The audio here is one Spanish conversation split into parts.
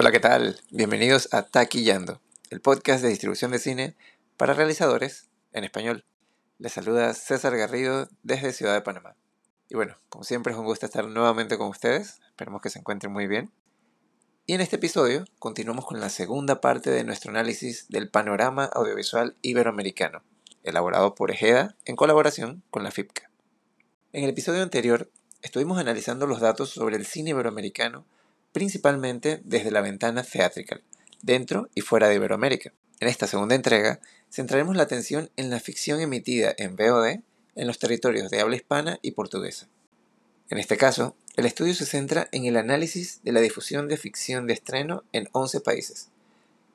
Hola, ¿qué tal? Bienvenidos a Taquillando, el podcast de distribución de cine para realizadores en español. Les saluda César Garrido desde Ciudad de Panamá. Y bueno, como siempre es un gusto estar nuevamente con ustedes, esperemos que se encuentren muy bien. Y en este episodio continuamos con la segunda parte de nuestro análisis del panorama audiovisual iberoamericano, elaborado por Ejeda en colaboración con la FIPCA. En el episodio anterior estuvimos analizando los datos sobre el cine iberoamericano principalmente desde la ventana theatrical, dentro y fuera de Iberoamérica. En esta segunda entrega centraremos la atención en la ficción emitida en VOD en los territorios de habla hispana y portuguesa. En este caso, el estudio se centra en el análisis de la difusión de ficción de estreno en 11 países,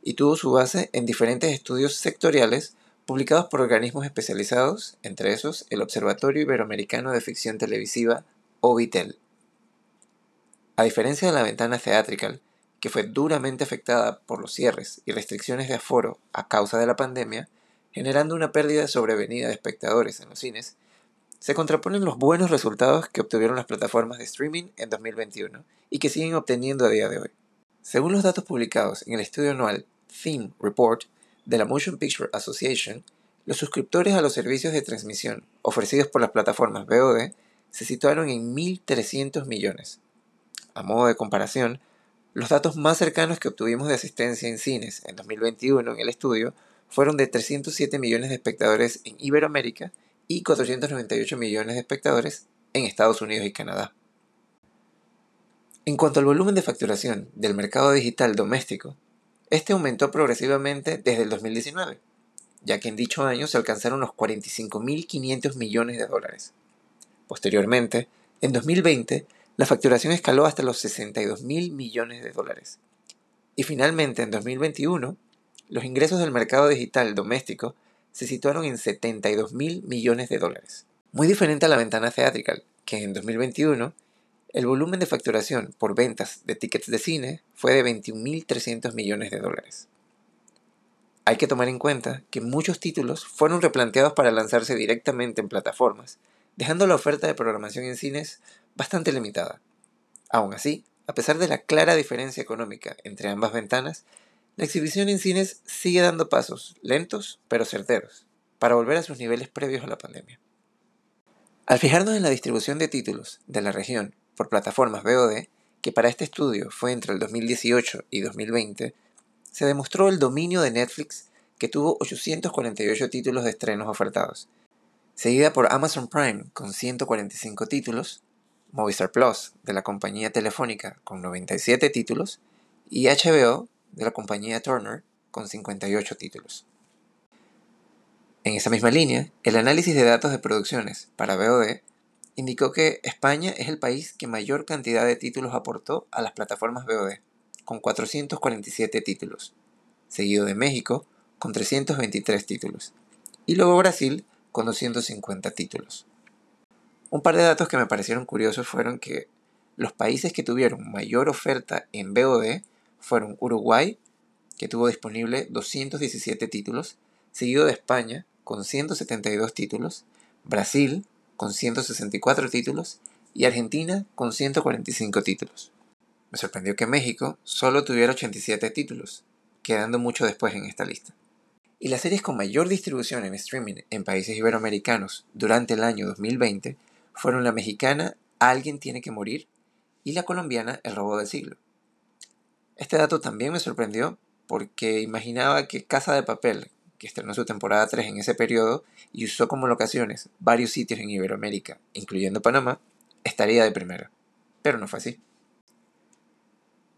y tuvo su base en diferentes estudios sectoriales publicados por organismos especializados, entre esos el Observatorio Iberoamericano de Ficción Televisiva, OVITEL. A diferencia de la ventana theatrical, que fue duramente afectada por los cierres y restricciones de aforo a causa de la pandemia, generando una pérdida sobrevenida de espectadores en los cines, se contraponen los buenos resultados que obtuvieron las plataformas de streaming en 2021 y que siguen obteniendo a día de hoy. Según los datos publicados en el estudio anual Theme Report de la Motion Picture Association, los suscriptores a los servicios de transmisión ofrecidos por las plataformas VOD se situaron en 1.300 millones. A modo de comparación, los datos más cercanos que obtuvimos de asistencia en cines en 2021 en el estudio fueron de 307 millones de espectadores en Iberoamérica y 498 millones de espectadores en Estados Unidos y Canadá. En cuanto al volumen de facturación del mercado digital doméstico, este aumentó progresivamente desde el 2019, ya que en dicho año se alcanzaron los 45.500 millones de dólares. Posteriormente, en 2020, la facturación escaló hasta los 62 mil millones de dólares. Y finalmente, en 2021, los ingresos del mercado digital doméstico se situaron en 72 mil millones de dólares. Muy diferente a la ventana theatrical, que en 2021 el volumen de facturación por ventas de tickets de cine fue de 21.300 millones de dólares. Hay que tomar en cuenta que muchos títulos fueron replanteados para lanzarse directamente en plataformas, dejando la oferta de programación en cines bastante limitada. Aún así, a pesar de la clara diferencia económica entre ambas ventanas, la exhibición en cines sigue dando pasos, lentos pero certeros, para volver a sus niveles previos a la pandemia. Al fijarnos en la distribución de títulos de la región por plataformas VOD, que para este estudio fue entre el 2018 y 2020, se demostró el dominio de Netflix que tuvo 848 títulos de estrenos ofertados, seguida por Amazon Prime con 145 títulos, Movistar Plus de la compañía telefónica con 97 títulos y HBO de la compañía Turner con 58 títulos. En esa misma línea, el análisis de datos de producciones para VOD indicó que España es el país que mayor cantidad de títulos aportó a las plataformas VOD, con 447 títulos, seguido de México con 323 títulos, y luego Brasil con 250 títulos. Un par de datos que me parecieron curiosos fueron que los países que tuvieron mayor oferta en VOD fueron Uruguay, que tuvo disponible 217 títulos, seguido de España con 172 títulos, Brasil con 164 títulos y Argentina con 145 títulos. Me sorprendió que México solo tuviera 87 títulos, quedando mucho después en esta lista. Y las series con mayor distribución en streaming en países iberoamericanos durante el año 2020 fueron la mexicana Alguien tiene que morir y la colombiana El robo del siglo. Este dato también me sorprendió porque imaginaba que Casa de Papel, que estrenó su temporada 3 en ese periodo y usó como locaciones varios sitios en Iberoamérica, incluyendo Panamá, estaría de primera. Pero no fue así.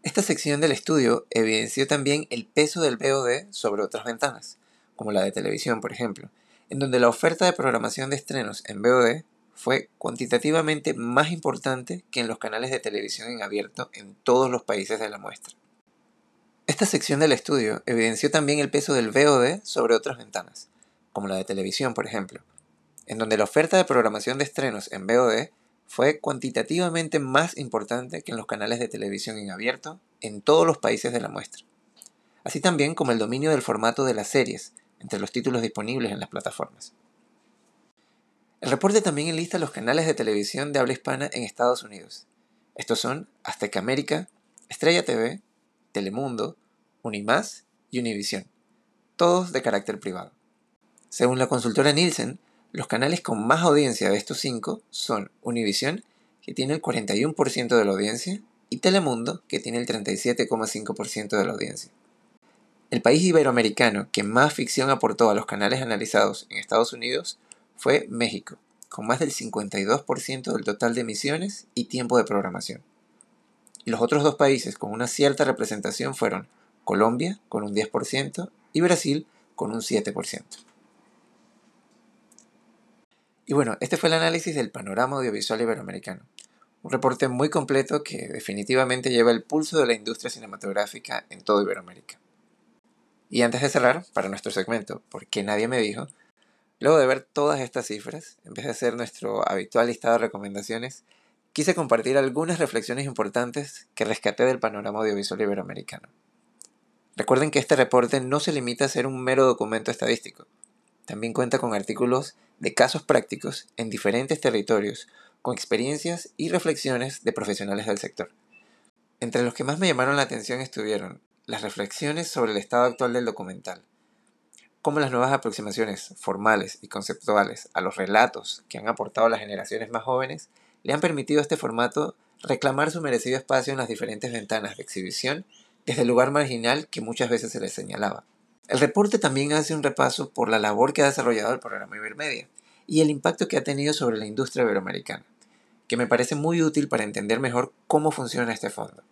Esta sección del estudio evidenció también el peso del VOD sobre otras ventanas, como la de televisión, por ejemplo, en donde la oferta de programación de estrenos en VOD fue cuantitativamente más importante que en los canales de televisión en abierto en todos los países de la muestra. Esta sección del estudio evidenció también el peso del VOD sobre otras ventanas, como la de televisión, por ejemplo, en donde la oferta de programación de estrenos en VOD fue cuantitativamente más importante que en los canales de televisión en abierto en todos los países de la muestra, así también como el dominio del formato de las series entre los títulos disponibles en las plataformas. El reporte también enlista los canales de televisión de habla hispana en Estados Unidos. Estos son Azteca América, Estrella TV, Telemundo, Unimás y Univisión, todos de carácter privado. Según la consultora Nielsen, los canales con más audiencia de estos cinco son Univisión, que tiene el 41% de la audiencia, y Telemundo, que tiene el 37,5% de la audiencia. El país iberoamericano que más ficción aportó a los canales analizados en Estados Unidos fue México, con más del 52% del total de emisiones y tiempo de programación. Y los otros dos países con una cierta representación fueron Colombia, con un 10%, y Brasil, con un 7%. Y bueno, este fue el análisis del panorama audiovisual iberoamericano. Un reporte muy completo que definitivamente lleva el pulso de la industria cinematográfica en toda Iberoamérica. Y antes de cerrar, para nuestro segmento, ¿por qué nadie me dijo? Luego de ver todas estas cifras, en vez de hacer nuestro habitual listado de recomendaciones, quise compartir algunas reflexiones importantes que rescaté del panorama audiovisual iberoamericano. Recuerden que este reporte no se limita a ser un mero documento estadístico. También cuenta con artículos de casos prácticos en diferentes territorios, con experiencias y reflexiones de profesionales del sector. Entre los que más me llamaron la atención estuvieron las reflexiones sobre el estado actual del documental, cómo las nuevas aproximaciones formales y conceptuales a los relatos que han aportado las generaciones más jóvenes le han permitido a este formato reclamar su merecido espacio en las diferentes ventanas de exhibición desde el lugar marginal que muchas veces se les señalaba. El reporte también hace un repaso por la labor que ha desarrollado el programa Ibermedia y el impacto que ha tenido sobre la industria iberoamericana, que me parece muy útil para entender mejor cómo funciona este fondo.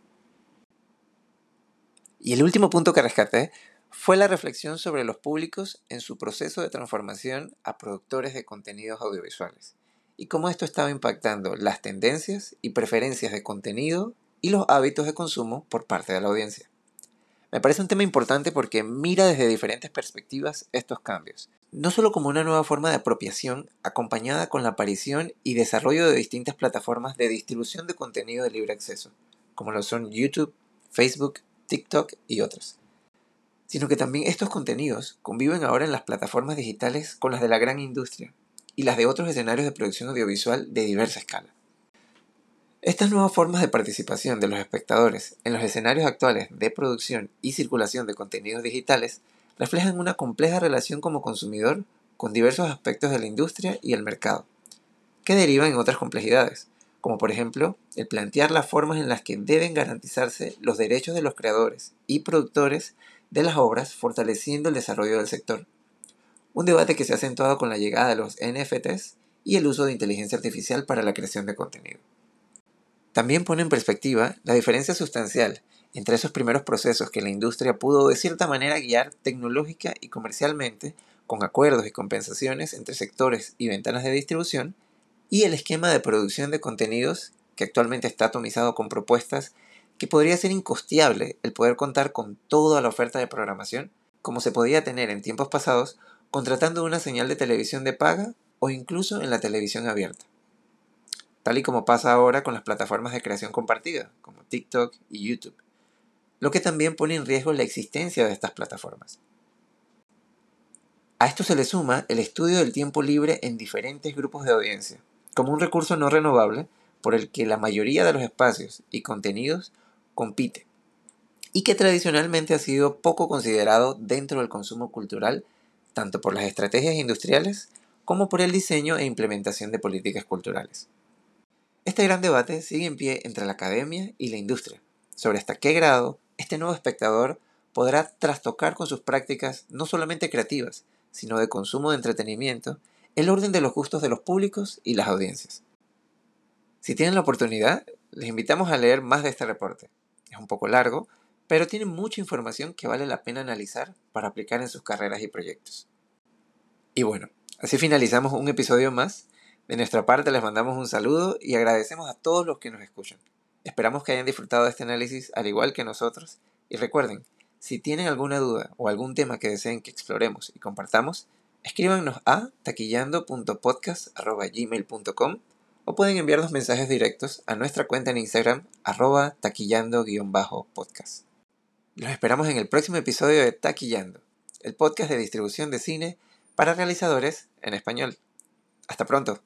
Y el último punto que rescaté fue la reflexión sobre los públicos en su proceso de transformación a productores de contenidos audiovisuales y cómo esto estaba impactando las tendencias y preferencias de contenido y los hábitos de consumo por parte de la audiencia. Me parece un tema importante porque mira desde diferentes perspectivas estos cambios, no solo como una nueva forma de apropiación acompañada con la aparición y desarrollo de distintas plataformas de distribución de contenido de libre acceso, como lo son YouTube, Facebook TikTok y otras. Sino que también estos contenidos conviven ahora en las plataformas digitales con las de la gran industria y las de otros escenarios de producción audiovisual de diversa escala. Estas nuevas formas de participación de los espectadores en los escenarios actuales de producción y circulación de contenidos digitales reflejan una compleja relación como consumidor con diversos aspectos de la industria y el mercado, que derivan en otras complejidades, como por ejemplo el plantear las formas en las que deben garantizarse los derechos de los creadores y productores de las obras, fortaleciendo el desarrollo del sector. Un debate que se ha acentuado con la llegada de los NFTs y el uso de inteligencia artificial para la creación de contenido. También pone en perspectiva la diferencia sustancial entre esos primeros procesos que la industria pudo de cierta manera guiar tecnológica y comercialmente con acuerdos y compensaciones entre sectores y ventanas de distribución y el esquema de producción de contenidos que actualmente está atomizado con propuestas que podría ser incosteable el poder contar con toda la oferta de programación como se podía tener en tiempos pasados contratando una señal de televisión de paga o incluso en la televisión abierta. Tal y como pasa ahora con las plataformas de creación compartida, como TikTok y YouTube, lo que también pone en riesgo la existencia de estas plataformas. A esto se le suma el estudio del tiempo libre en diferentes grupos de audiencia, como un recurso no renovable por el que la mayoría de los espacios y contenidos compite y que tradicionalmente ha sido poco considerado dentro del consumo cultural tanto por las estrategias industriales como por el diseño e implementación de políticas culturales. Este gran debate sigue en pie entre la academia y la industria sobre hasta qué grado este nuevo espectador podrá trastocar con sus prácticas no solamente creativas, sino de consumo de entretenimiento el orden de los gustos de los públicos y las audiencias. Si tienen la oportunidad, les invitamos a leer más de este reporte. Es un poco largo, pero tiene mucha información que vale la pena analizar para aplicar en sus carreras y proyectos. Y bueno, así finalizamos un episodio más. De nuestra parte les mandamos un saludo y agradecemos a todos los que nos escuchan. Esperamos que hayan disfrutado de este análisis al igual que nosotros y recuerden, si tienen alguna duda o algún tema que deseen que exploremos y compartamos, escríbanos a taquillando.podcast.gmail.com o pueden enviarnos mensajes directos a nuestra cuenta en Instagram arroba taquillando-podcast. Los esperamos en el próximo episodio de Taquillando, el podcast de distribución de cine para realizadores en español. Hasta pronto.